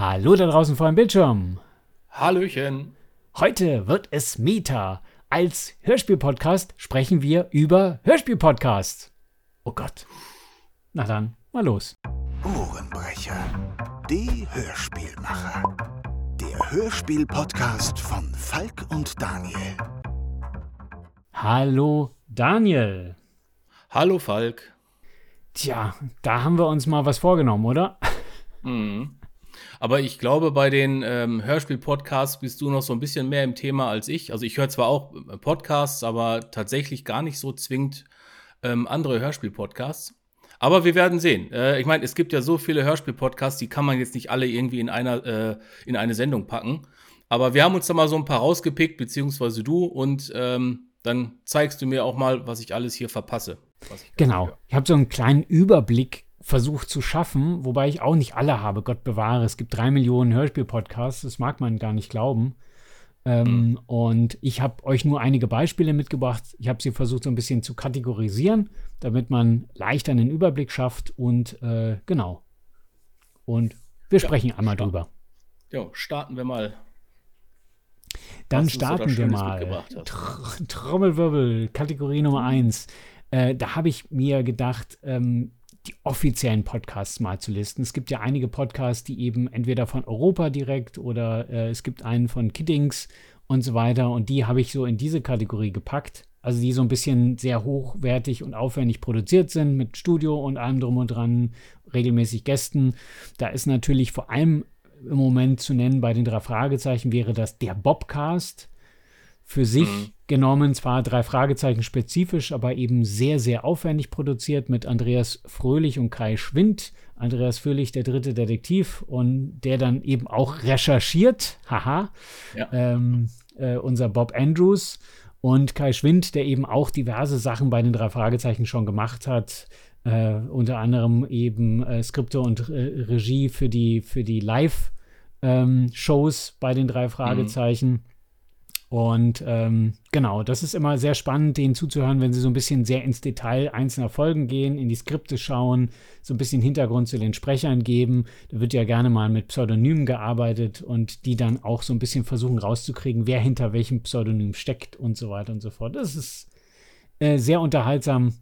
Hallo da draußen vor dem Bildschirm. Hallöchen. Heute wird es Meta. Als Hörspiel-Podcast sprechen wir über Hörspiel-Podcasts. Oh Gott. Na dann, mal los. Ohrenbrecher. Die Hörspielmacher. Der Hörspiel-Podcast von Falk und Daniel. Hallo Daniel. Hallo Falk. Tja, da haben wir uns mal was vorgenommen, oder? Mhm. Aber ich glaube, bei den ähm, Hörspiel-Podcasts bist du noch so ein bisschen mehr im Thema als ich. Also ich höre zwar auch äh, Podcasts, aber tatsächlich gar nicht so zwingend ähm, andere Hörspiel-Podcasts. Aber wir werden sehen. Äh, ich meine, es gibt ja so viele Hörspiel-Podcasts, die kann man jetzt nicht alle irgendwie in, einer, äh, in eine Sendung packen. Aber wir haben uns da mal so ein paar rausgepickt, beziehungsweise du, und ähm, dann zeigst du mir auch mal, was ich alles hier verpasse. Genau. Ich habe so einen kleinen Überblick versucht zu schaffen, wobei ich auch nicht alle habe, Gott bewahre. Es gibt drei Millionen Hörspiel-Podcasts, das mag man gar nicht glauben. Ähm, mhm. Und ich habe euch nur einige Beispiele mitgebracht. Ich habe sie versucht, so ein bisschen zu kategorisieren, damit man leichter einen Überblick schafft. Und äh, genau. Und wir sprechen ja, einmal drüber. Ja, starten wir mal. Dann starten wir mal. Tr Trommelwirbel, Kategorie Nummer 1. Äh, da habe ich mir gedacht, ähm, die offiziellen Podcasts mal zu listen. Es gibt ja einige Podcasts, die eben entweder von Europa direkt oder äh, es gibt einen von Kiddings und so weiter. Und die habe ich so in diese Kategorie gepackt. Also die so ein bisschen sehr hochwertig und aufwendig produziert sind mit Studio und allem drum und dran, regelmäßig Gästen. Da ist natürlich vor allem im Moment zu nennen bei den drei Fragezeichen wäre das der Bobcast für sich mhm. Genommen, zwar drei Fragezeichen spezifisch, aber eben sehr, sehr aufwendig produziert mit Andreas Fröhlich und Kai Schwind. Andreas Fröhlich, der dritte Detektiv und der dann eben auch recherchiert, haha, ja. ähm, äh, unser Bob Andrews und Kai Schwind, der eben auch diverse Sachen bei den drei Fragezeichen schon gemacht hat. Äh, unter anderem eben äh, Skripte und äh, Regie für die, für die Live-Shows ähm, bei den drei mhm. Fragezeichen. Mhm. Und ähm, genau, das ist immer sehr spannend, denen zuzuhören, wenn sie so ein bisschen sehr ins Detail einzelner Folgen gehen, in die Skripte schauen, so ein bisschen Hintergrund zu den Sprechern geben. Da wird ja gerne mal mit Pseudonymen gearbeitet und die dann auch so ein bisschen versuchen rauszukriegen, wer hinter welchem Pseudonym steckt und so weiter und so fort. Das ist äh, sehr unterhaltsam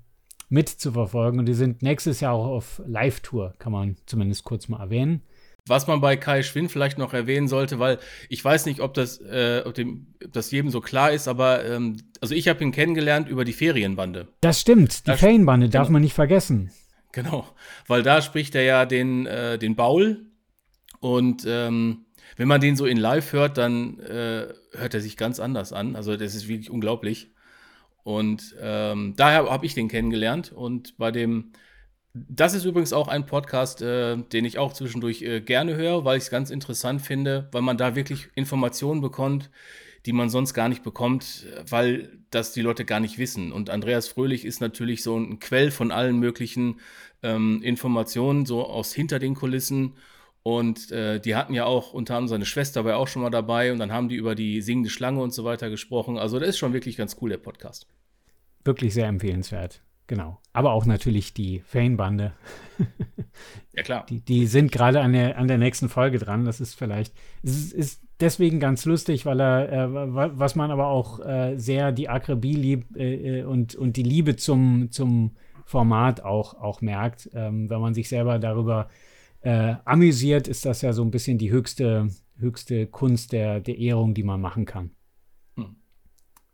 mitzuverfolgen und die sind nächstes Jahr auch auf Live-Tour, kann man zumindest kurz mal erwähnen. Was man bei Kai Schwind vielleicht noch erwähnen sollte, weil ich weiß nicht, ob das, äh, ob dem, ob das jedem so klar ist, aber ähm, also ich habe ihn kennengelernt über die Ferienbande. Das stimmt, die da Ferienbande darf genau. man nicht vergessen. Genau, weil da spricht er ja den, äh, den Baul und ähm, wenn man den so in Live hört, dann äh, hört er sich ganz anders an. Also das ist wirklich unglaublich. Und ähm, daher habe ich den kennengelernt und bei dem das ist übrigens auch ein Podcast, äh, den ich auch zwischendurch äh, gerne höre, weil ich es ganz interessant finde, weil man da wirklich Informationen bekommt, die man sonst gar nicht bekommt, weil das die Leute gar nicht wissen. Und Andreas Fröhlich ist natürlich so ein Quell von allen möglichen ähm, Informationen, so aus hinter den Kulissen. Und äh, die hatten ja auch, unter anderem seine Schwester war ja auch schon mal dabei und dann haben die über die singende Schlange und so weiter gesprochen. Also das ist schon wirklich ganz cool, der Podcast. Wirklich sehr empfehlenswert. Genau. Aber auch natürlich die Fane-Bande. ja, klar. Die, die sind gerade an der, an der nächsten Folge dran. Das ist vielleicht, es ist, deswegen ganz lustig, weil er, äh, was man aber auch äh, sehr die Akribie lieb, äh, äh, und, und die Liebe zum, zum Format auch, auch merkt. Ähm, wenn man sich selber darüber äh, amüsiert, ist das ja so ein bisschen die höchste, höchste Kunst der, der Ehrung, die man machen kann. Hm.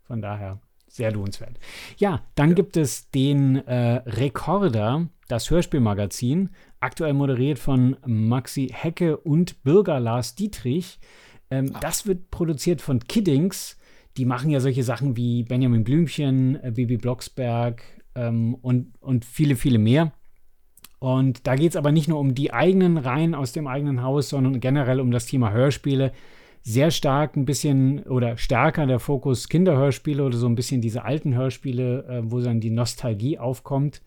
Von daher sehr lohnenswert. Ja, dann ja. gibt es den äh, Rekorder, das Hörspielmagazin, aktuell moderiert von Maxi Hecke und Bürger Lars Dietrich. Ähm, ah. Das wird produziert von Kiddings. Die machen ja solche Sachen wie Benjamin Blümchen, äh, Bibi Blocksberg ähm, und, und viele, viele mehr. Und da geht es aber nicht nur um die eigenen Reihen aus dem eigenen Haus, sondern generell um das Thema Hörspiele sehr stark ein bisschen oder stärker der Fokus Kinderhörspiele oder so ein bisschen diese alten Hörspiele, äh, wo dann die Nostalgie aufkommt.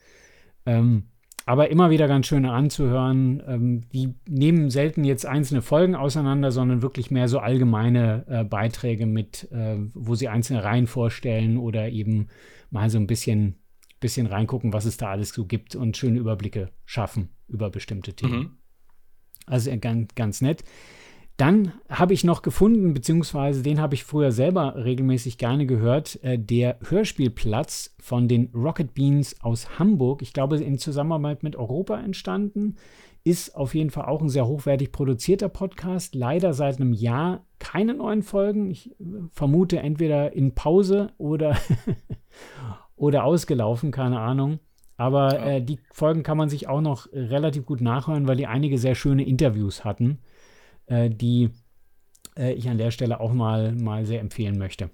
Ähm, aber immer wieder ganz schön anzuhören. Ähm, die nehmen selten jetzt einzelne Folgen auseinander, sondern wirklich mehr so allgemeine äh, Beiträge mit, äh, wo sie einzelne Reihen vorstellen oder eben mal so ein bisschen, bisschen reingucken, was es da alles so gibt und schöne Überblicke schaffen über bestimmte Themen. Mhm. Also ganz, ganz nett. Dann habe ich noch gefunden, beziehungsweise den habe ich früher selber regelmäßig gerne gehört, äh, der Hörspielplatz von den Rocket Beans aus Hamburg. Ich glaube, in Zusammenarbeit mit Europa entstanden. Ist auf jeden Fall auch ein sehr hochwertig produzierter Podcast. Leider seit einem Jahr keine neuen Folgen. Ich äh, vermute entweder in Pause oder, oder ausgelaufen, keine Ahnung. Aber äh, die Folgen kann man sich auch noch relativ gut nachhören, weil die einige sehr schöne Interviews hatten äh, die äh, ich an der Stelle auch mal, mal sehr empfehlen möchte.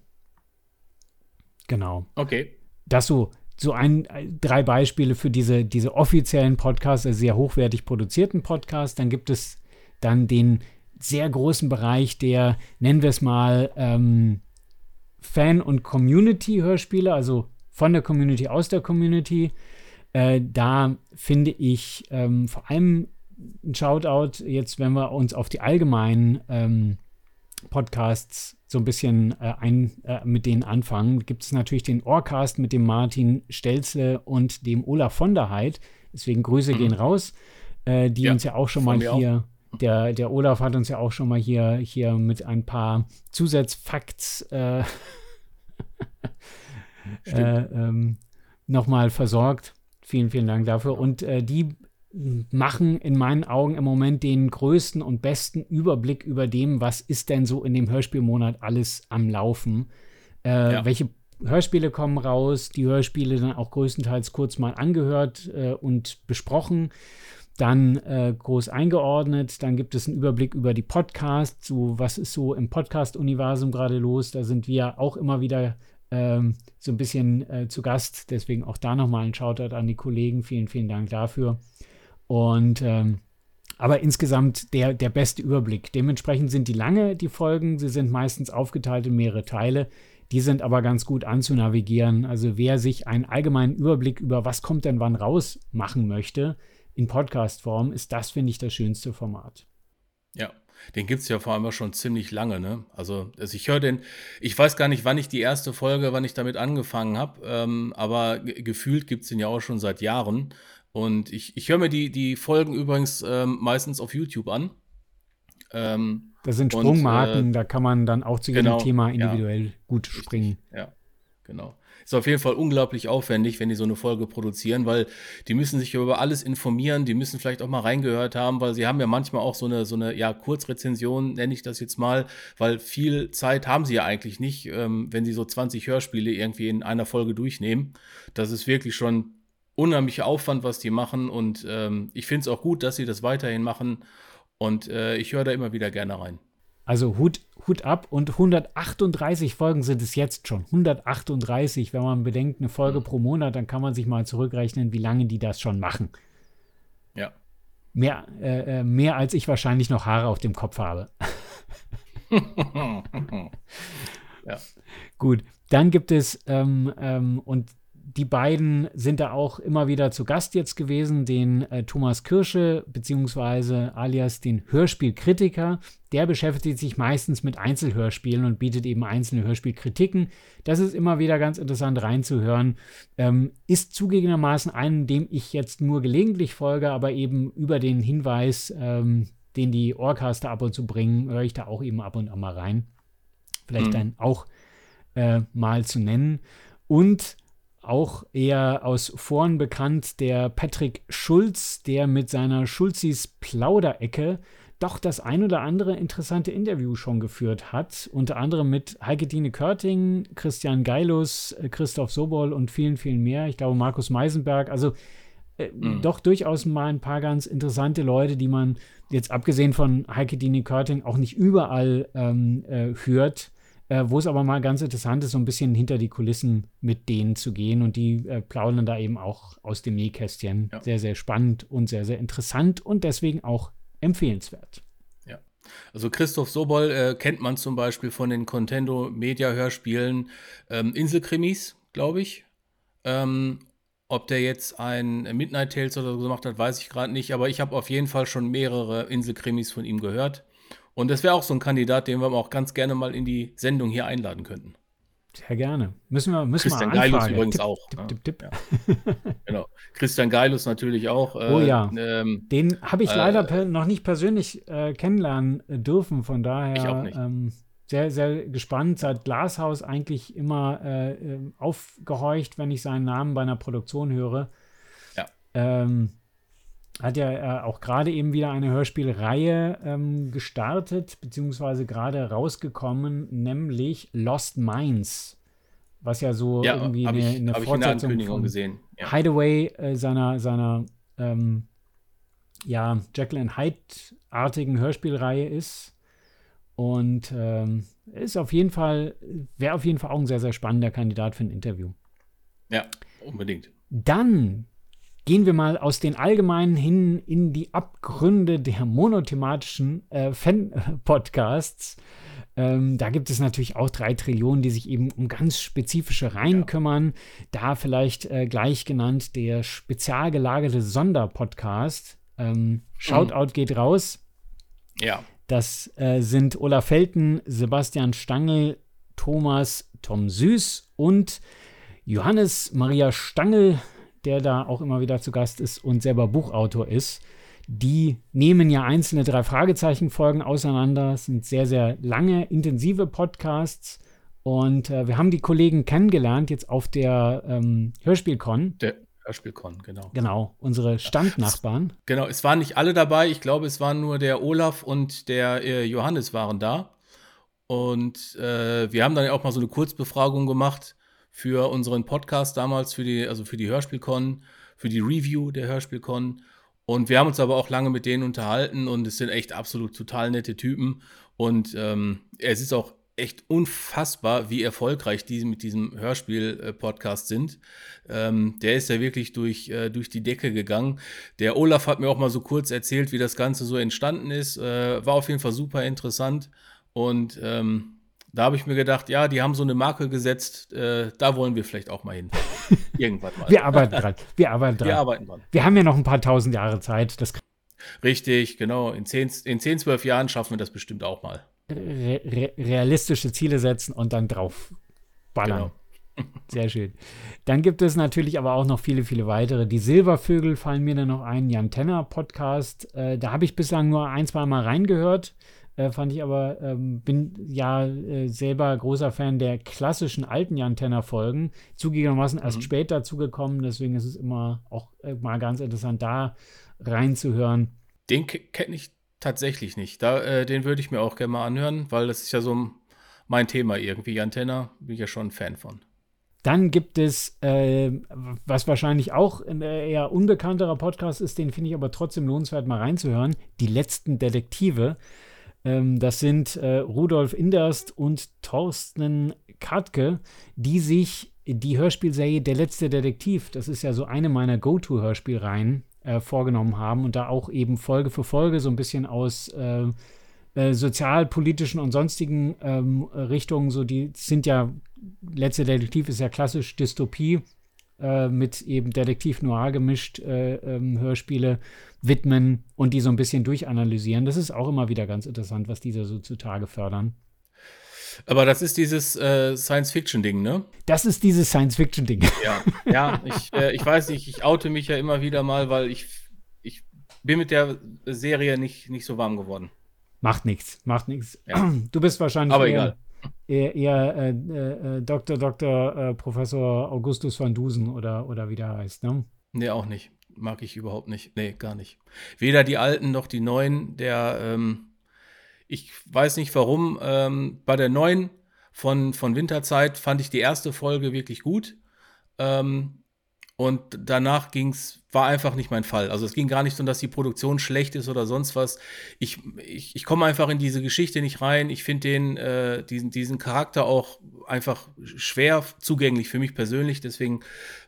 Genau. Okay. Das so, so ein, drei Beispiele für diese, diese offiziellen Podcasts, also sehr hochwertig produzierten Podcasts. Dann gibt es dann den sehr großen Bereich der, nennen wir es mal, ähm, Fan- und Community-Hörspiele, also von der Community aus der Community. Äh, da finde ich ähm, vor allem ein Shoutout jetzt, wenn wir uns auf die allgemeinen ähm, Podcasts so ein bisschen äh, ein, äh, mit denen anfangen, gibt es natürlich den Ohrcast mit dem Martin Stelzle und dem Olaf von der Heid. Deswegen Grüße mhm. gehen raus, äh, die ja, uns ja auch schon mal hier, auch. der, der Olaf hat uns ja auch schon mal hier, hier mit ein paar Zusatzfakts äh, äh, ähm, nochmal versorgt. Vielen, vielen Dank dafür. Und äh, die machen in meinen Augen im Moment den größten und besten Überblick über dem, was ist denn so in dem Hörspielmonat alles am Laufen. Äh, ja. Welche Hörspiele kommen raus, die Hörspiele dann auch größtenteils kurz mal angehört äh, und besprochen, dann äh, groß eingeordnet, dann gibt es einen Überblick über die Podcasts, so was ist so im Podcast-Universum gerade los, da sind wir auch immer wieder ähm, so ein bisschen äh, zu Gast, deswegen auch da nochmal ein Shoutout an die Kollegen, vielen, vielen Dank dafür. Und ähm, aber insgesamt der, der beste Überblick. Dementsprechend sind die lange, die Folgen. Sie sind meistens aufgeteilt in mehrere Teile. Die sind aber ganz gut anzunavigieren. Also wer sich einen allgemeinen Überblick über was kommt denn wann raus machen möchte, in Podcast-Form, ist das, finde ich, das schönste Format. Ja, den gibt es ja vor allem schon ziemlich lange, ne? Also, also ich höre den, ich weiß gar nicht, wann ich die erste Folge, wann ich damit angefangen habe, ähm, aber gefühlt gibt es den ja auch schon seit Jahren. Und ich, ich höre mir die, die Folgen übrigens ähm, meistens auf YouTube an. Ähm, das sind Sprungmarken, und, äh, da kann man dann auch zu jedem genau, Thema individuell ja, gut springen. Ja, genau. Ist auf jeden Fall unglaublich aufwendig, wenn die so eine Folge produzieren, weil die müssen sich über alles informieren, die müssen vielleicht auch mal reingehört haben, weil sie haben ja manchmal auch so eine, so eine ja, Kurzrezension, nenne ich das jetzt mal, weil viel Zeit haben sie ja eigentlich nicht, ähm, wenn sie so 20 Hörspiele irgendwie in einer Folge durchnehmen. Das ist wirklich schon unheimlicher Aufwand, was die machen. Und ähm, ich finde es auch gut, dass sie das weiterhin machen. Und äh, ich höre da immer wieder gerne rein. Also Hut, Hut ab und 138 Folgen sind es jetzt schon. 138, wenn man bedenkt, eine Folge mhm. pro Monat, dann kann man sich mal zurückrechnen, wie lange die das schon machen. Ja. Mehr, äh, äh mehr als ich wahrscheinlich noch Haare auf dem Kopf habe. ja. Gut, dann gibt es, ähm, ähm, und die beiden sind da auch immer wieder zu Gast jetzt gewesen, den äh, Thomas Kirsche, beziehungsweise alias den Hörspielkritiker. Der beschäftigt sich meistens mit Einzelhörspielen und bietet eben einzelne Hörspielkritiken. Das ist immer wieder ganz interessant reinzuhören. Ähm, ist zugegebenermaßen einem, dem ich jetzt nur gelegentlich folge, aber eben über den Hinweis, ähm, den die Orcaster ab und zu bringen, höre ich da auch eben ab und an mal rein. Vielleicht mhm. dann auch äh, mal zu nennen. Und auch eher aus Foren bekannt, der Patrick Schulz, der mit seiner Schulzis Plauderecke doch das ein oder andere interessante Interview schon geführt hat. Unter anderem mit Heike-Dine Körting, Christian Geilus, äh, Christoph Sobol und vielen, vielen mehr. Ich glaube, Markus Meisenberg. Also äh, mhm. doch durchaus mal ein paar ganz interessante Leute, die man jetzt abgesehen von Heike-Dine Körting auch nicht überall ähm, äh, hört äh, wo es aber mal ganz interessant ist, so ein bisschen hinter die Kulissen mit denen zu gehen und die äh, plaudern da eben auch aus dem Nähkästchen. Ja. Sehr, sehr spannend und sehr, sehr interessant und deswegen auch empfehlenswert. Ja, also Christoph Sobol äh, kennt man zum Beispiel von den Contendo Media Hörspielen ähm, Inselkrimis, glaube ich. Ähm, ob der jetzt ein Midnight Tales oder so gemacht hat, weiß ich gerade nicht, aber ich habe auf jeden Fall schon mehrere Inselkrimis von ihm gehört. Und das wäre auch so ein Kandidat, den wir auch ganz gerne mal in die Sendung hier einladen könnten. Sehr gerne. Müssen wir, müssen Christian wir Geilus übrigens Tipp, auch. Tipp, ja. tipp, tipp. Ja. Genau. Christian Geilus natürlich auch. äh, Oh ja. Ähm, Den habe ich Äh, leider noch nicht persönlich äh, kennenlernen äh, dürfen. Von daher Ich auch nicht. Ähm, sehr, sehr gespannt. Seit Glashaus eigentlich immer äh, aufgehorcht, wenn ich seinen Namen bei einer Produktion höre. Ja. Ähm, hat ja äh, auch gerade eben wieder eine Hörspielreihe ähm, gestartet, beziehungsweise gerade rausgekommen, nämlich Lost Minds. Was ja so ja, irgendwie eine, ich, eine hab ich in der Fortsetzung Ankündigung von gesehen. Ja. Hideaway äh, seiner, seiner ähm, ja, Jekyll and Hyde-artigen Hörspielreihe ist. Und ähm, ist auf jeden Fall, wäre auf jeden Fall auch ein sehr, sehr spannender Kandidat für ein Interview. ja, unbedingt. Dann gehen wir mal aus den Allgemeinen hin in die Abgründe der monothematischen äh, Fan-Podcasts. Ähm, da gibt es natürlich auch drei Trillionen, die sich eben um ganz spezifische Reihen Ja. kümmern. Da vielleicht äh, gleich genannt der spezial gelagerte Sonderpodcast. Ähm, Shoutout geht raus. Ja, Das äh, sind Olaf Felten, Sebastian Stangl, Thomas Tom Süß und Johannes Maria Stangl, der da auch immer wieder zu Gast ist und selber Buchautor ist. Die nehmen ja einzelne drei Fragezeichen-Folgen auseinander. Es sind sehr, sehr lange, intensive Podcasts. Und äh, wir haben die Kollegen kennengelernt jetzt auf der ähm, Hörspielcon. der Hörspielcon, genau. Genau, unsere Standnachbarn. Genau, es waren nicht alle dabei. Ich glaube, es waren nur der Olaf und der äh, Johannes waren da. Und äh, wir haben dann auch mal so eine Kurzbefragung gemacht für unseren Podcast damals, für die, also für die Hörspielcon, für die Review der Hörspielcon. Und wir haben uns aber auch lange mit denen unterhalten und es sind echt absolut total nette Typen. Und ähm, es ist auch echt unfassbar, wie erfolgreich die mit diesem Hörspiel-Podcast sind. Ähm, der ist ja wirklich durch, äh, durch die Decke gegangen. Der Olaf hat mir auch mal so kurz erzählt, wie das Ganze so entstanden ist. Äh, war auf jeden Fall super interessant. Und ähm, da habe ich mir gedacht, ja, die haben so eine Marke gesetzt, äh, da wollen wir vielleicht auch mal hin. Irgendwann mal. Wir arbeiten dran. Wir arbeiten dran. Wir arbeiten dran. Wir haben ja noch ein paar tausend Jahre Zeit. Das Richtig, genau. In 10, in 10, 12 Jahren schaffen wir das bestimmt auch mal. re re realistische Ziele setzen und dann drauf ballern. Genau. Sehr schön. Dann gibt es natürlich aber auch noch viele, viele weitere. Die Silbervögel fallen mir dann noch ein. Jan Tenner Podcast. Äh, da habe ich bislang nur ein, zwei Mal reingehört. Äh, fand ich aber, ähm, bin ja äh, selber großer Fan der klassischen alten Jan Tenner Folgen. Zugegebenermaßen erst Mhm. spät dazugekommen. Deswegen ist es immer auch äh, mal ganz interessant, da reinzuhören. Den kenne ich tatsächlich nicht. Da, äh, den würde ich mir auch gerne mal anhören, weil das ist ja so mein Thema irgendwie. Antenna bin ich ja schon ein Fan von. Dann gibt es, äh, was wahrscheinlich auch ein eher unbekannterer Podcast ist, den finde ich aber trotzdem lohnenswert, mal reinzuhören. Die letzten Detektive. Ähm, das sind äh, Rudolf Inderst und Thorsten Katke, die sich die Hörspielserie Der letzte Detektiv, das ist ja so eine meiner Go-To-Hörspielreihen, äh, vorgenommen haben und da auch eben Folge für Folge so ein bisschen aus äh, sozialpolitischen und sonstigen ähm, Richtungen, so die sind ja, letzte Detektiv ist ja klassisch Dystopie äh, mit eben Detektiv Noir gemischt, äh, ähm, Hörspiele widmen und die so ein bisschen durchanalysieren. Das ist auch immer wieder ganz interessant, was diese so zutage fördern. Aber das ist dieses äh, Science-Fiction-Ding, ne? Das ist dieses Science-Fiction-Ding. Ja, ja ich, äh, ich weiß nicht, ich oute mich ja immer wieder mal, weil ich, ich bin mit der Serie nicht, nicht so warm geworden. Macht nichts, macht nichts. Ja. Du bist wahrscheinlich Aber eher, eher, eher äh, äh, äh, Dr. Dr. Äh, Professor Augustus van Dusen oder, oder wie der heißt, ne? Nee, auch nicht. Mag ich überhaupt nicht. Nee, gar nicht. Weder die alten noch die neuen. Der, ähm, ich weiß nicht warum. Ähm, bei der neuen von, von Winterzeit fand ich die erste Folge wirklich gut. Ähm, und danach ging's, war einfach nicht mein Fall. Also es ging gar nicht so, dass die Produktion schlecht ist oder sonst was. Ich, ich, ich komme einfach in diese Geschichte nicht rein. Ich finde den, äh, diesen, diesen Charakter auch einfach schwer zugänglich für mich persönlich. Deswegen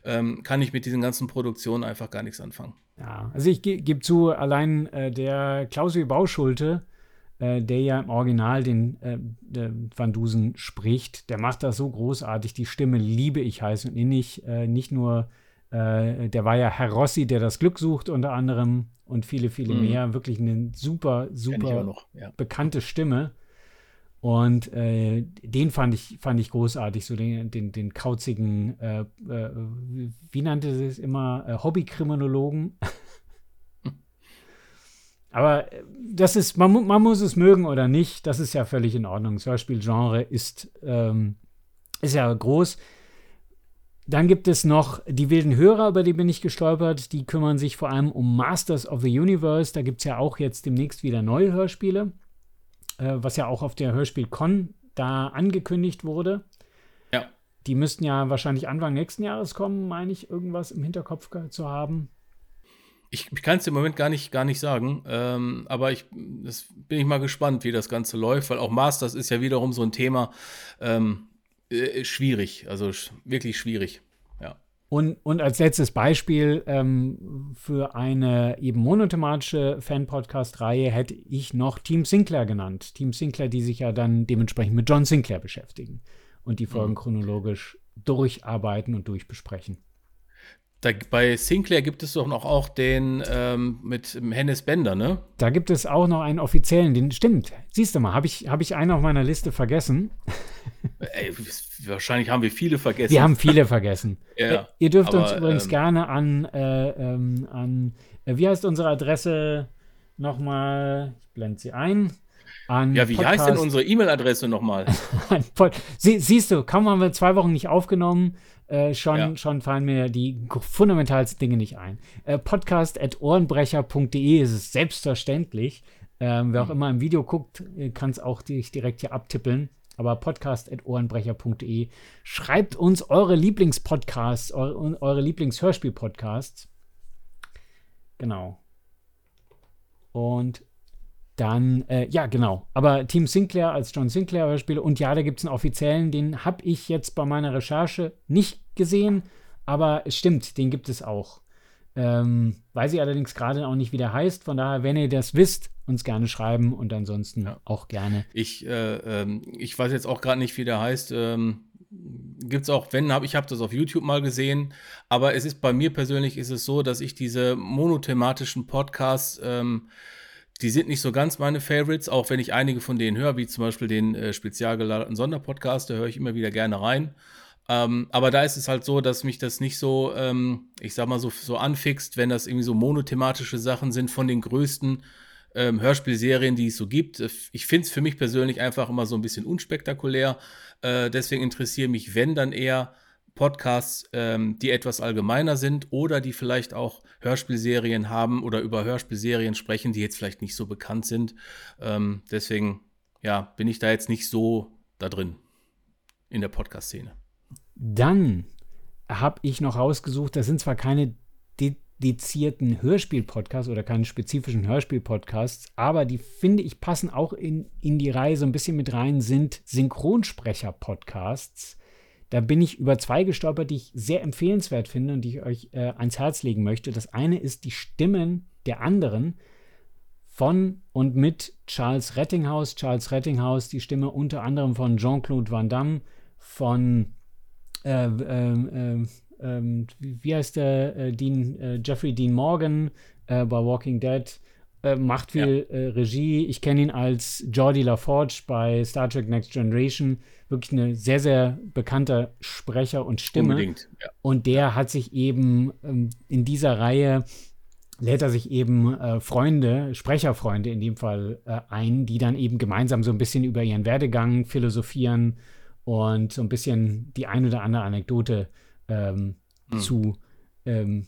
ähm, kann ich mit diesen ganzen Produktionen einfach gar nichts anfangen. Ja, also ich ge gebe zu, allein äh, der Klaus-Wie Bauschulte, äh, der ja im Original den äh, Van Dusen spricht, der macht das so großartig. Die Stimme liebe ich heiß und innig. Äh, nicht nur, äh, der war ja Herr Rossi, der das Glück sucht unter anderem und viele, viele Mhm. mehr. Wirklich eine super, super noch. Ja. bekannte Stimme. Und äh, den fand ich, fand ich großartig, so den, den, den kauzigen, äh, äh, wie nannte sie es immer, äh, Hobbykriminologen. Aber äh, das ist, man, man, muss es mögen oder nicht, das ist ja völlig in Ordnung. Das Hörspielgenre ist, ähm, ist ja groß. Dann gibt es noch die wilden Hörer, über die bin ich gestolpert. Die kümmern sich vor allem um Masters of the Universe. Da gibt es ja auch jetzt demnächst wieder neue Hörspiele äh, was ja auch auf der Hörspiel-Con da angekündigt wurde. Ja. Die müssten ja wahrscheinlich Anfang nächsten Jahres kommen, meine ich, irgendwas im Hinterkopf zu haben. Ich, ich kann es im Moment gar nicht, gar nicht sagen, ähm, aber ich bin ich mal gespannt, wie das Ganze läuft, weil auch Masters ist ja wiederum so ein Thema ähm, äh, schwierig, also sch wirklich schwierig. Und, und als letztes Beispiel ähm, für eine eben monothematische Fan-Podcast-Reihe hätte ich noch Team Sinclair genannt. Team Sinclair, die sich ja dann dementsprechend mit John Sinclair beschäftigen und die Folgen mhm. chronologisch durcharbeiten und durchbesprechen. Da, bei Sinclair gibt es doch noch auch den ähm, mit Hennes Bender, ne? Da gibt es auch noch einen offiziellen, den stimmt. Siehst du mal, habe ich, hab ich einen auf meiner Liste vergessen. Ey, wahrscheinlich haben wir viele vergessen. Wir haben viele vergessen. ja, Ihr dürft aber, uns übrigens ähm, gerne an, äh, ähm, an äh, wie heißt unsere Adresse nochmal? Ich blende sie ein. An ja, wie Podcast, heißt denn unsere E-Mail-Adresse nochmal? Sie, siehst du, kaum haben wir zwei Wochen nicht aufgenommen, äh, schon, ja. schon fallen mir die fundamentalsten Dinge nicht ein. Äh, Podcast.ohrenbrecher.de ist es selbstverständlich. Ähm, wer auch mhm. immer im Video guckt, äh, kann es auch dich direkt hier abtippeln. Aber podcast.ohrenbrecher.de. Schreibt uns eure Lieblingspodcasts, eure, eure Lieblingshörspiel-Podcasts. Genau. Und dann, äh, ja, genau. Aber Team Sinclair als John Sinclair Hörspiele. Und ja, da gibt es einen offiziellen, den habe ich jetzt bei meiner Recherche nicht gesehen. Aber es stimmt, den gibt es auch. Ähm, weiß ich allerdings gerade auch nicht, wie der heißt. Von daher, wenn ihr das wisst, uns gerne schreiben und ansonsten ja. auch gerne. Ich, äh, ähm, ich weiß jetzt auch gerade nicht, wie der heißt. Ähm, Gibt es auch, wenn, hab, ich habe das auf YouTube mal gesehen, aber es ist bei mir persönlich ist es so, dass ich diese monothematischen Podcasts ähm, die sind nicht so ganz meine Favorites, auch wenn ich einige von denen höre, wie zum Beispiel den äh, spezial geladerten Sonderpodcast, da höre ich immer wieder gerne rein. Ähm, aber da ist es halt so, dass mich das nicht so, ähm, ich sag mal, so, so anfixt, wenn das irgendwie so monothematische Sachen sind von den größten ähm, Hörspielserien, die es so gibt. Ich finde es für mich persönlich einfach immer so ein bisschen unspektakulär. Äh, deswegen interessiere mich, wenn dann eher Podcasts, ähm, die etwas allgemeiner sind oder die vielleicht auch Hörspielserien haben oder über Hörspielserien sprechen, die jetzt vielleicht nicht so bekannt sind. Ähm, deswegen, ja, bin ich da jetzt nicht so da drin in der Podcast-Szene. Dann habe ich noch rausgesucht, das sind zwar keine dedizierten Hörspiel-Podcasts oder keine spezifischen Hörspiel-Podcasts, aber die finde ich passen auch in, in die Reihe so ein bisschen mit rein, sind Synchronsprecher-Podcasts da bin ich über zwei gestolpert, die ich sehr empfehlenswert finde und die ich euch äh, ans Herz legen möchte. Das eine ist die Stimmen der anderen von und mit Charles Rettinghaus. Charles Rettinghaus, die Stimme unter anderem von Jean-Claude Van Damme, von äh, äh, äh, wie heißt der äh, Dean, äh, Jeffrey Dean Morgan bei Walking Dead. macht viel ja. Regie. Ich kenne ihn als Jordi LaForge bei Star Trek Next Generation wirklich eine sehr, sehr bekannter Sprecher und Stimme. Unbedingt, ja. Und der hat sich eben ähm, in dieser Reihe lädt er sich eben äh, Freunde, Sprecherfreunde in dem Fall äh, ein, die dann eben gemeinsam so ein bisschen über ihren Werdegang philosophieren und so ein bisschen die ein oder andere Anekdote ähm, hm. zu, ähm,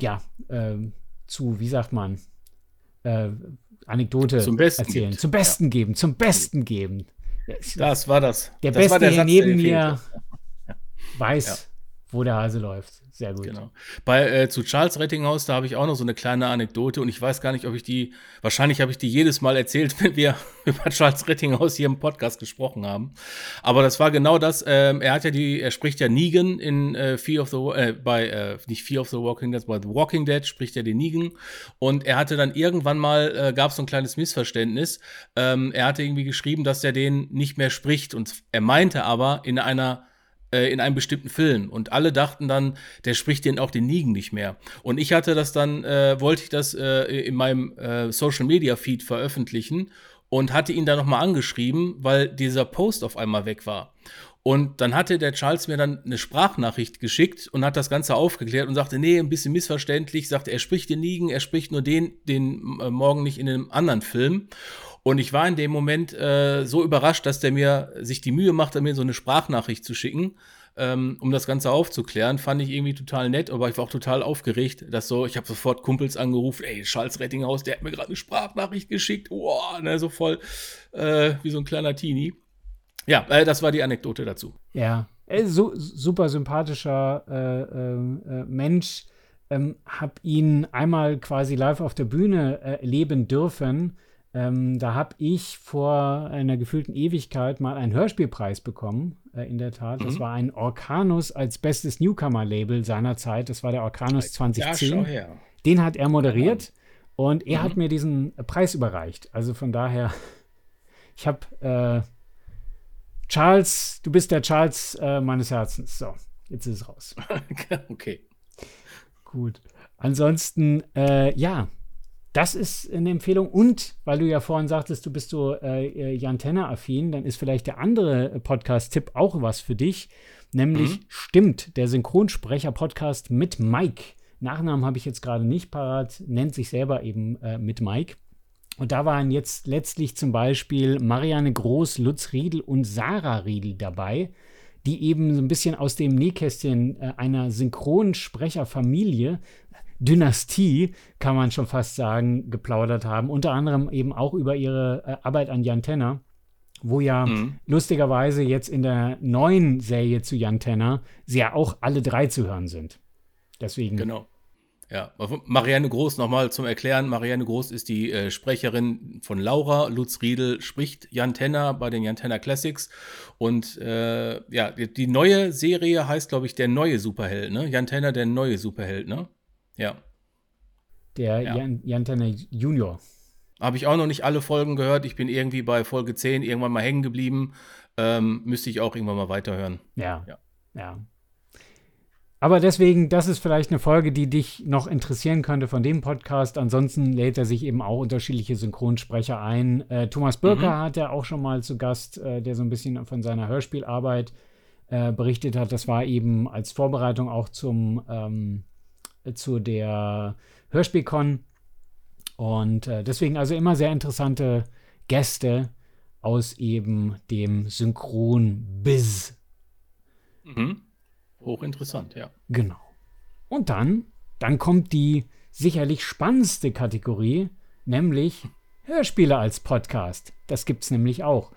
ja, ähm, zu, wie sagt man, äh, Anekdote zum erzählen, gibt. zum Besten ja. geben, zum Besten geben. Das war das. Der das Beste der hier neben mir weiß. Wo der Hase läuft. Sehr gut. Genau. Bei äh, zu Charles Rettinghaus, da habe ich auch noch so eine kleine Anekdote und ich weiß gar nicht, ob ich die, wahrscheinlich habe ich die jedes Mal erzählt, wenn wir über Charles Rettinghaus hier im Podcast gesprochen haben. Aber das war genau das. Ähm, er hat ja die, er spricht ja Negan in äh, Fear of the, äh, bei, äh, nicht Fear of the Walking Dead, bei The Walking Dead spricht er den Negan. Und er hatte dann irgendwann mal, äh, gab es so ein kleines Missverständnis. Ähm, er hatte irgendwie geschrieben, dass er den nicht mehr spricht und er meinte aber in einer äh, in einem bestimmten Film. Und alle dachten dann, der spricht den auch den Nigen nicht mehr. Und ich hatte das dann, äh, wollte ich das äh, in meinem äh, Social Media Feed veröffentlichen. und hatte ihn dann nochmal angeschrieben, weil dieser Post auf einmal weg war. Und dann hatte der Charles mir dann eine Sprachnachricht geschickt und hat das Ganze aufgeklärt und sagte, nee, ein bisschen missverständlich, sagte, er spricht den Nigen, er spricht nur den, den äh, morgen nicht in einem anderen Film. Und ich war in dem Moment äh, so überrascht, dass der mir sich die Mühe machte, mir so eine Sprachnachricht zu schicken, ähm, um das Ganze aufzuklären. Fand ich irgendwie total nett, aber ich war auch total aufgeregt, dass so, ich habe sofort Kumpels angerufen, ey, Charles Rettinghaus, der hat mir gerade eine Sprachnachricht geschickt, oh, ne, so voll äh, wie so ein kleiner Teenie. Ja, äh, das war die Anekdote dazu. Ja, äh, so, super sympathischer äh, ähm, äh, Mensch. Ähm, hab ihn einmal quasi live auf der Bühne erleben dürfen. Ähm, da habe ich vor einer gefühlten Ewigkeit mal einen Hörspielpreis bekommen, äh, in der Tat. Mhm. Das war ein Orkanus als bestes Newcomer-Label seiner Zeit. Das war der Orkanus 2010. Ja, Den hat er moderiert ja. und er mhm. hat mir diesen Preis überreicht. Also von daher, ich habe äh, Charles, du bist der Charles äh, meines Herzens. So, jetzt ist es raus. okay. Gut. Ansonsten, äh, ja, das ist eine Empfehlung. Und weil du ja vorhin sagtest, du bist so äh, äh Jan Tenner-affin, dann ist vielleicht der andere Podcast-Tipp auch was für dich. Nämlich mhm. Stimmt, der Synchronsprecher-Podcast mit Mike. Nachnamen habe ich jetzt gerade nicht parat, nennt sich selber eben äh, mit Mike. Und da waren jetzt letztlich zum Beispiel Marianne Groß, Lutz Riedel und Sarah Riedel dabei, die eben so ein bisschen aus dem Nähkästchen äh, einer Synchronsprecherfamilie, Dynastie, kann man schon fast sagen, geplaudert haben. Unter anderem eben auch über ihre äh, Arbeit an Jan Tenner, wo ja mhm. lustigerweise jetzt in der neuen Serie zu Jan Tenner sie ja auch alle drei zu hören sind. Deswegen genau. Ja, Marianne Groß nochmal zum Erklären. Marianne Groß ist die äh, Sprecherin von Laura. Lutz Riedel spricht Jan Tenner bei den Jan Tenner Classics. Und äh, ja, die, neue Serie heißt, glaube ich, der neue Superheld, ne? Jan Tenner, der neue Superheld, ne? Ja. Der ja. Jan, Jan Junior. Habe ich auch noch nicht alle Folgen gehört. Ich bin irgendwie bei Folge 10 irgendwann mal hängen geblieben. Ähm, müsste ich auch irgendwann mal weiterhören. Ja. Ja. ja. Aber deswegen, das ist vielleicht eine Folge, die dich noch interessieren könnte von dem Podcast. Ansonsten lädt er sich eben auch unterschiedliche Synchronsprecher ein. Äh, Thomas Birker mhm. hat er auch schon mal zu Gast, äh, der so ein bisschen von seiner Hörspielarbeit äh, berichtet hat. Das war eben als Vorbereitung auch zum ähm, zu der Hörspielcon. Und äh, deswegen also immer sehr interessante Gäste aus eben dem Synchron-Biz. Mhm. Hochinteressant, ja. Genau. Und dann, dann kommt die sicherlich spannendste Kategorie, nämlich Hörspiele als Podcast. Das gibt es nämlich auch.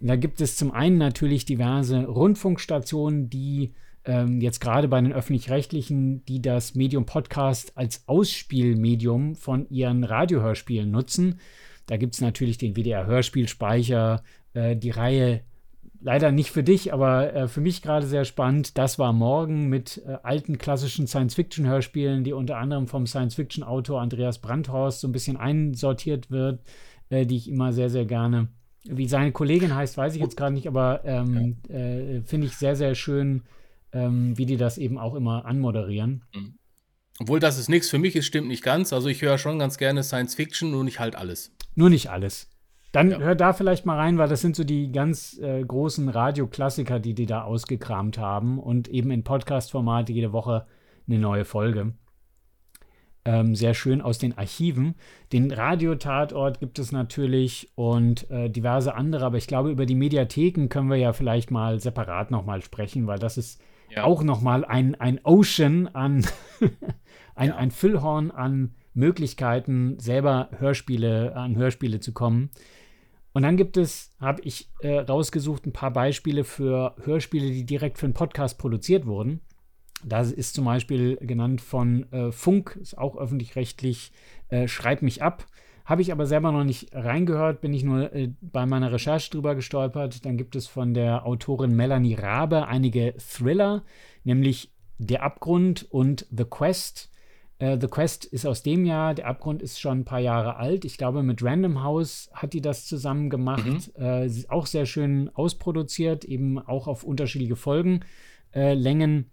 Da gibt es zum einen natürlich diverse Rundfunkstationen, die ähm, jetzt gerade bei den öffentlich-rechtlichen, die das Medium Podcast als Ausspielmedium von ihren Radiohörspielen nutzen. Da gibt es natürlich den WDR-Hörspielspeicher, äh, die Reihe leider nicht für dich, aber äh, für mich gerade sehr spannend. Das war morgen mit äh, alten klassischen Science-Fiction-Hörspielen, die unter anderem vom Science-Fiction-Autor Andreas Brandhorst so ein bisschen einsortiert wird, äh, die ich immer sehr, sehr gerne. Wie seine Kollegin heißt, weiß ich jetzt gerade nicht, aber ähm. Äh, finde ich sehr, sehr schön, ähm, wie die das eben auch immer anmoderieren. Mhm. Obwohl das ist nichts für mich ist, stimmt nicht ganz. Also ich höre schon ganz gerne Science-Fiction, nur nicht halt alles. Nur nicht alles. Dann ja. hör da vielleicht mal rein, weil das sind so die ganz äh, großen Radioklassiker, die die da ausgekramt haben und eben in Podcast-Format jede Woche eine neue Folge. Ähm, sehr schön aus den Archiven. Den Radiotatort gibt es natürlich und äh, diverse andere, aber ich glaube, über die Mediatheken können wir ja vielleicht mal separat nochmal sprechen, weil das ist ja. auch nochmal ein, ein Ocean an, ein, ja. ein Füllhorn an Möglichkeiten, selber Hörspiele, an Hörspiele zu kommen. Und dann gibt es, habe ich äh, rausgesucht, ein paar Beispiele für Hörspiele, die direkt für einen Podcast produziert wurden. Das ist zum Beispiel genannt von äh, Funk, ist auch öffentlich-rechtlich, äh, Schreib mich ab. Habe ich aber selber noch nicht reingehört, bin ich nur äh, bei meiner Recherche drüber gestolpert. Dann gibt es von der Autorin Melanie Rabe einige Thriller, nämlich Der Abgrund und The Quest. Äh, The Quest ist aus dem Jahr, der Abgrund ist schon ein paar Jahre alt. Ich glaube, mit Random House hat die das zusammen gemacht. Mhm. Äh, auch sehr schön ausproduziert, eben auch auf unterschiedliche Folgenlängen.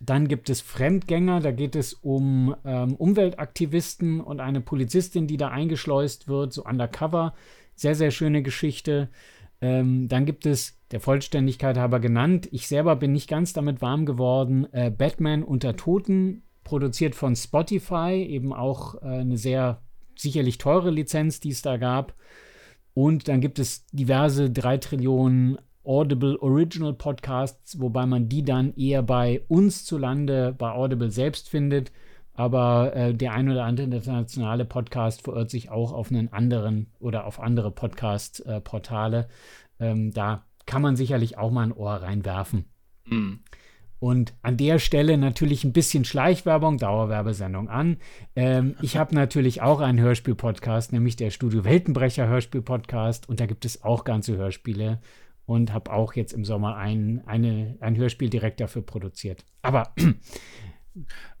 Dann gibt es Fremdgänger, da geht es um ähm, Umweltaktivisten und eine Polizistin, die da eingeschleust wird, so undercover. sehr, sehr schöne Geschichte. Ähm, dann gibt es, der Vollständigkeit halber genannt, ich selber bin nicht ganz damit warm geworden, äh, Batman unter Toten, produziert von Spotify, eben auch äh, eine sehr sicherlich teure Lizenz, die es da gab. Und dann gibt es diverse drei Trillionen Audible Original Podcasts, wobei man die dann eher bei uns zu Lande bei Audible selbst findet. Aber äh, der ein oder andere internationale Podcast verirrt sich auch auf einen anderen oder auf andere Podcast-Portale. Äh, ähm, da kann man sicherlich auch mal ein Ohr reinwerfen. Mhm. Und an der Stelle natürlich ein bisschen Schleichwerbung, Dauerwerbesendung an. Ähm, ich habe natürlich auch einen Hörspiel-Podcast, nämlich der Studio Weltenbrecher Hörspiel-Podcast. Und da gibt es auch ganze Hörspiele und habe auch jetzt im Sommer ein, eine, ein Hörspiel direkt dafür produziert. Aber,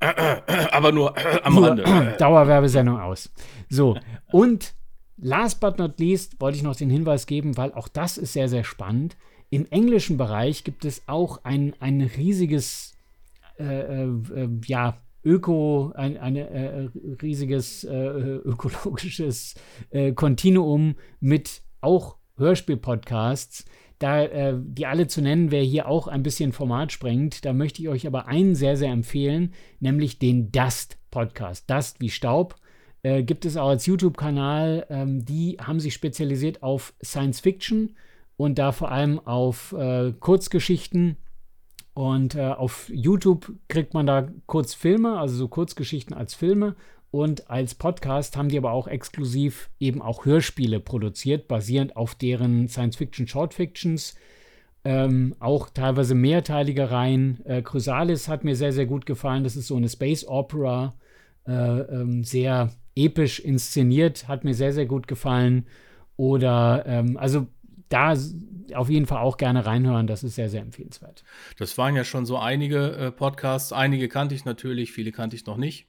aber nur am nur, Rande. Dauerwerbesendung aus. So, und last but not least wollte ich noch den Hinweis geben, weil auch das ist sehr, sehr spannend. Im englischen Bereich gibt es auch ein, ein riesiges, äh, äh, ja, Öko, ein eine, äh, riesiges äh, ökologisches äh, Kontinuum mit auch Hörspiel-Podcasts da äh, die alle zu nennen, wäre hier auch ein bisschen Format sprengt. Da möchte ich euch aber einen sehr, sehr empfehlen, nämlich den Dust Podcast. Dust wie Staub. Äh, gibt es auch als YouTube-Kanal. Ähm, die haben sich spezialisiert auf Science Fiction und da vor allem auf äh, Kurzgeschichten. Und äh, auf YouTube kriegt man da Kurzfilme, also so Kurzgeschichten als Filme. Und als Podcast haben die aber auch exklusiv eben auch Hörspiele produziert, basierend auf deren Science-Fiction-Short-Fictions. Ähm, auch teilweise mehrteilige Reihen. Äh, Chrysalis hat mir sehr, sehr gut gefallen. Das ist so eine Space Opera, äh, ähm, sehr episch inszeniert, hat mir sehr, sehr gut gefallen. Oder, ähm, also da auf jeden Fall auch gerne reinhören, das ist sehr, sehr empfehlenswert. Das waren ja schon so einige äh, Podcasts. Einige kannte ich natürlich, viele kannte ich noch nicht.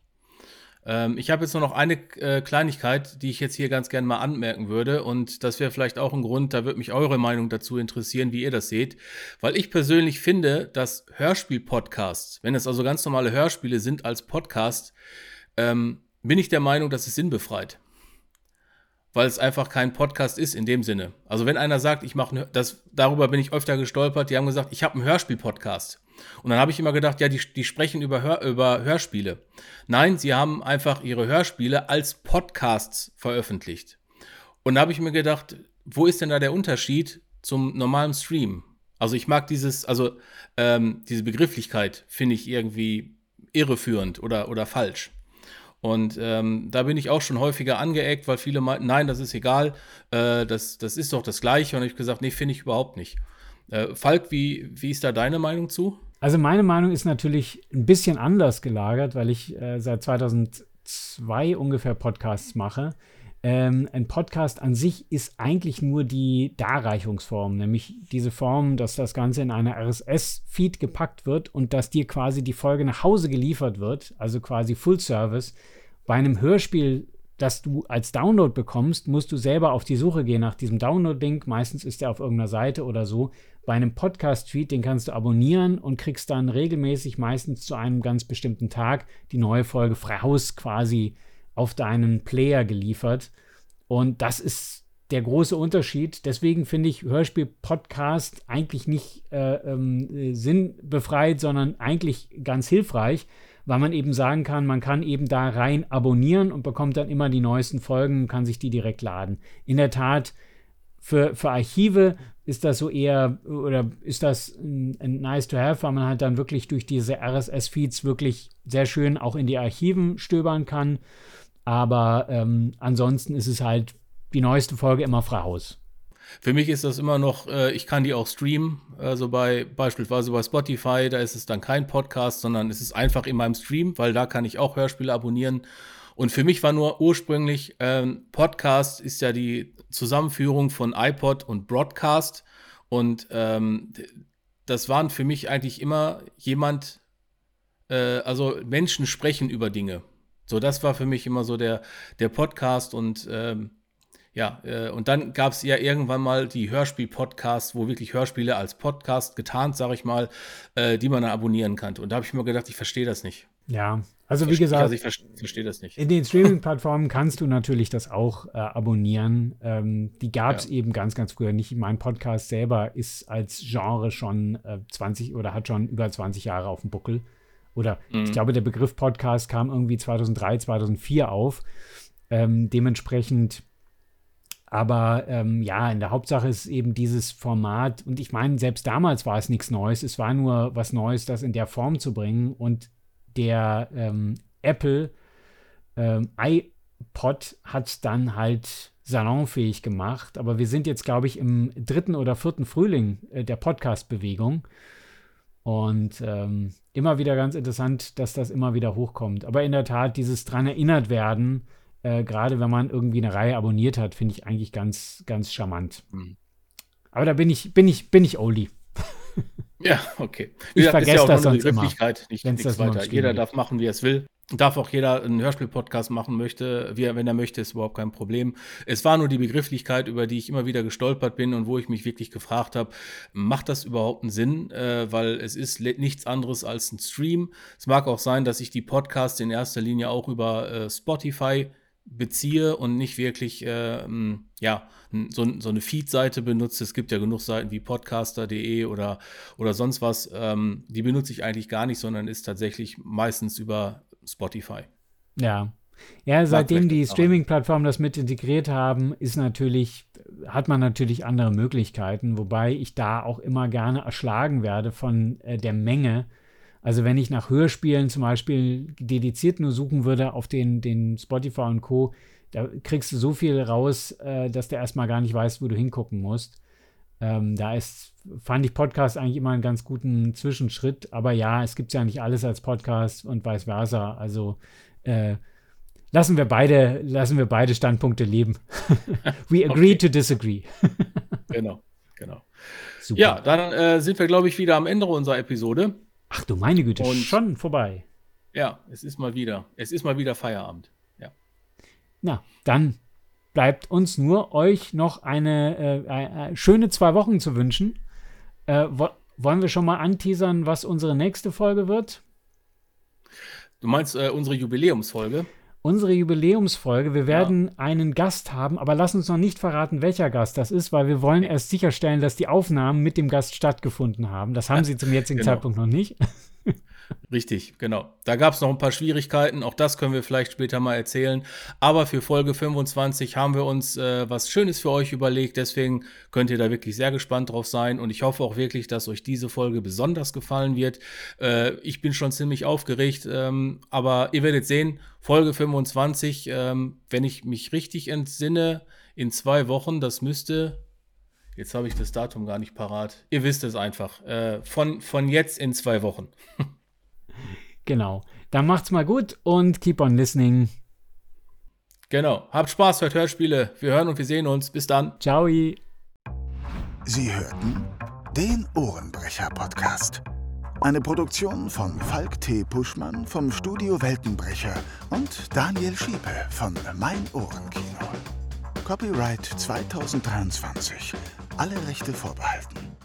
Ähm, ich habe jetzt nur noch eine äh, Kleinigkeit, die ich jetzt hier ganz gerne mal anmerken würde. Und das wäre vielleicht auch ein Grund, da würde mich eure Meinung dazu interessieren, wie ihr das seht. Weil ich persönlich finde, dass Hörspiel-Podcasts, wenn es also ganz normale Hörspiele sind als Podcast, ähm, bin ich der Meinung, dass es sinnbefreit weil es einfach kein Podcast ist in dem Sinne. Also wenn einer sagt, ich mache das, darüber bin ich öfter gestolpert, die haben gesagt, ich habe einen Hörspiel-Podcast. Und dann habe ich immer gedacht, ja, die, die sprechen über, Hör, über Hörspiele. Nein, sie haben einfach ihre Hörspiele als Podcasts veröffentlicht. Und da habe ich mir gedacht, wo ist denn da der Unterschied zum normalen Stream? Also ich mag dieses, also ähm, diese Begrifflichkeit finde ich irgendwie irreführend oder, oder falsch. Und ähm, da bin ich auch schon häufiger angeeckt, weil viele meinten, nein, das ist egal, äh, das, das ist doch das Gleiche. Und ich habe gesagt, nee, finde ich überhaupt nicht. Äh, Falk, wie, wie ist da deine Meinung zu? Also meine Meinung ist natürlich ein bisschen anders gelagert, weil ich äh, seit 2002 ungefähr Podcasts mache. Ähm, ein Podcast an sich ist eigentlich nur die Darreichungsform, nämlich diese Form, dass das Ganze in eine RSS-Feed gepackt wird und dass dir quasi die Folge nach Hause geliefert wird, also quasi Full Service. Bei einem Hörspiel, das du als Download bekommst, musst du selber auf die Suche gehen nach diesem Download-Link. Meistens ist der auf irgendeiner Seite oder so. Bei einem Podcast-Feed, den kannst du abonnieren und kriegst dann regelmäßig, meistens zu einem ganz bestimmten Tag, die neue Folge frei Haus quasi auf deinen Player geliefert. Und das ist der große Unterschied. Deswegen finde ich Hörspiel-Podcast eigentlich nicht äh, ähm, sinnbefreit, sondern eigentlich ganz hilfreich, weil man eben sagen kann, man kann eben da rein abonnieren und bekommt dann immer die neuesten Folgen und kann sich die direkt laden. In der Tat, für, für Archive ist das so eher, oder ist das ein, ein nice to have, weil man halt dann wirklich durch diese RSS-Feeds wirklich sehr schön auch in die Archiven stöbern kann. Aber ähm, ansonsten ist es halt die neueste Folge immer frei Haus. Für mich ist das immer noch, äh, ich kann die auch streamen, also bei beispielsweise bei Spotify, da ist es dann kein Podcast, sondern es ist einfach in meinem Stream, weil da kann ich auch Hörspiele abonnieren. Und für mich war nur ursprünglich, ähm, Podcast ist ja die Zusammenführung von iPod und Broadcast. Und ähm, das waren für mich eigentlich immer jemand, äh, also Menschen sprechen über Dinge. So, das war für mich immer so der, der Podcast und ähm, ja, äh, und dann gab es ja irgendwann mal die Hörspiel-Podcasts, wo wirklich Hörspiele als Podcast getarnt, sag ich mal, äh, die man dann abonnieren kann. Und da habe ich mir gedacht, ich verstehe das nicht. Ja, Also wie gesagt, also ich verstehe das nicht. In den Streaming-Plattformen kannst du natürlich das auch äh, abonnieren. Ähm, die gab es ja. eben ganz, ganz früher nicht. Mein Podcast selber ist als Genre schon äh, 20 oder hat schon über 20 Jahre auf dem Buckel. Oder mhm. ich glaube, der Begriff Podcast kam irgendwie 2003, 2004 auf. Ähm, dementsprechend aber ähm, ja, in der Hauptsache ist eben dieses Format, und ich meine, selbst damals war es nichts Neues, es war nur was Neues, das in der Form zu bringen. Und der ähm, Apple ähm, iPod hat es dann halt salonfähig gemacht. Aber wir sind jetzt, glaube ich, im dritten oder vierten Frühling äh, der Podcast-Bewegung. Und ähm, immer wieder ganz interessant, dass das immer wieder hochkommt. Aber in der Tat, dieses dran erinnert werden, äh, gerade wenn man irgendwie eine Reihe abonniert hat, finde ich eigentlich ganz, ganz charmant. Mhm. Aber da bin ich, bin ich, bin ich Oldie. Ja, okay. Wie ich gesagt, vergesse ja das sonst immer. Nicht, nichts weiter. Jeder darf machen, wie er es will. Darf auch jeder einen Hörspiel-Podcast machen möchte, wie er, wenn er möchte, ist überhaupt kein Problem. Es war nur die Begrifflichkeit, über die ich immer wieder gestolpert bin und wo ich mich wirklich gefragt habe, macht das überhaupt einen Sinn? Äh, weil es ist nichts anderes als ein Stream. Es mag auch sein, dass ich die Podcasts in erster Linie auch über äh, Spotify beziehe und nicht wirklich äh, ja, so, so eine Feed-Seite benutze. Es gibt ja genug Seiten wie podcaster.de oder, oder sonst was. Ähm, die benutze ich eigentlich gar nicht, sondern ist tatsächlich meistens über Spotify. Ja. Ja, seitdem die Streaming-Plattformen das mit integriert haben, ist natürlich, hat man natürlich andere Möglichkeiten, wobei ich da auch immer gerne erschlagen werde von äh, der Menge also wenn ich nach Hörspielen zum Beispiel dediziert nur suchen würde auf den, den Spotify und Co., da kriegst du so viel raus, äh, dass der erstmal gar nicht weiß, wo du hingucken musst. Ähm, da ist, fand ich Podcast eigentlich immer einen ganz guten Zwischenschritt. Aber ja, es gibt ja nicht alles als Podcast und vice versa. Also äh, lassen wir beide, lassen wir beide Standpunkte leben. We agree okay. to disagree. genau, genau. Super. Ja, dann äh, sind wir, glaube ich, wieder am Ende unserer Episode. Ach du meine Güte, und schon vorbei. Ja, es ist mal wieder. Es ist mal wieder Feierabend. Ja. Na, dann bleibt uns nur euch noch eine äh, äh, schöne zwei Wochen zu wünschen. Äh, wo, wollen wir schon mal anteasern, was unsere nächste Folge wird? Du meinst äh, unsere Jubiläumsfolge? Unsere Jubiläumsfolge. Wir werden ja. einen Gast haben, aber lass uns noch nicht verraten, welcher Gast das ist, weil wir wollen erst sicherstellen, dass die Aufnahmen mit dem Gast stattgefunden haben. Das haben sie zum jetzigen genau. Zeitpunkt noch nicht. Richtig, genau. Da gab es noch ein paar Schwierigkeiten, auch das können wir vielleicht später mal erzählen. Aber für Folge 25 haben wir uns äh, was Schönes für euch überlegt, deswegen könnt ihr da wirklich sehr gespannt drauf sein und ich hoffe auch wirklich, dass euch diese Folge besonders gefallen wird. Äh, ich bin schon ziemlich aufgeregt, ähm, aber ihr werdet sehen, Folge 25, ähm, wenn ich mich richtig entsinne, in zwei Wochen, das müsste Jetzt habe ich das Datum gar nicht parat. Ihr wisst es einfach. Äh, von, von jetzt in zwei Wochen. Genau. Dann macht's mal gut und keep on listening. Genau. Habt Spaß, hört Hörspiele. Wir hören und wir sehen uns. Bis dann. Ciao. Sie hörten den Ohrenbrecher-Podcast. Eine Produktion von Falk T. Puschmann vom Studio Weltenbrecher und Daniel Schiepe von Mein Ohrenkino. Copyright 2023. Alle Rechte vorbehalten.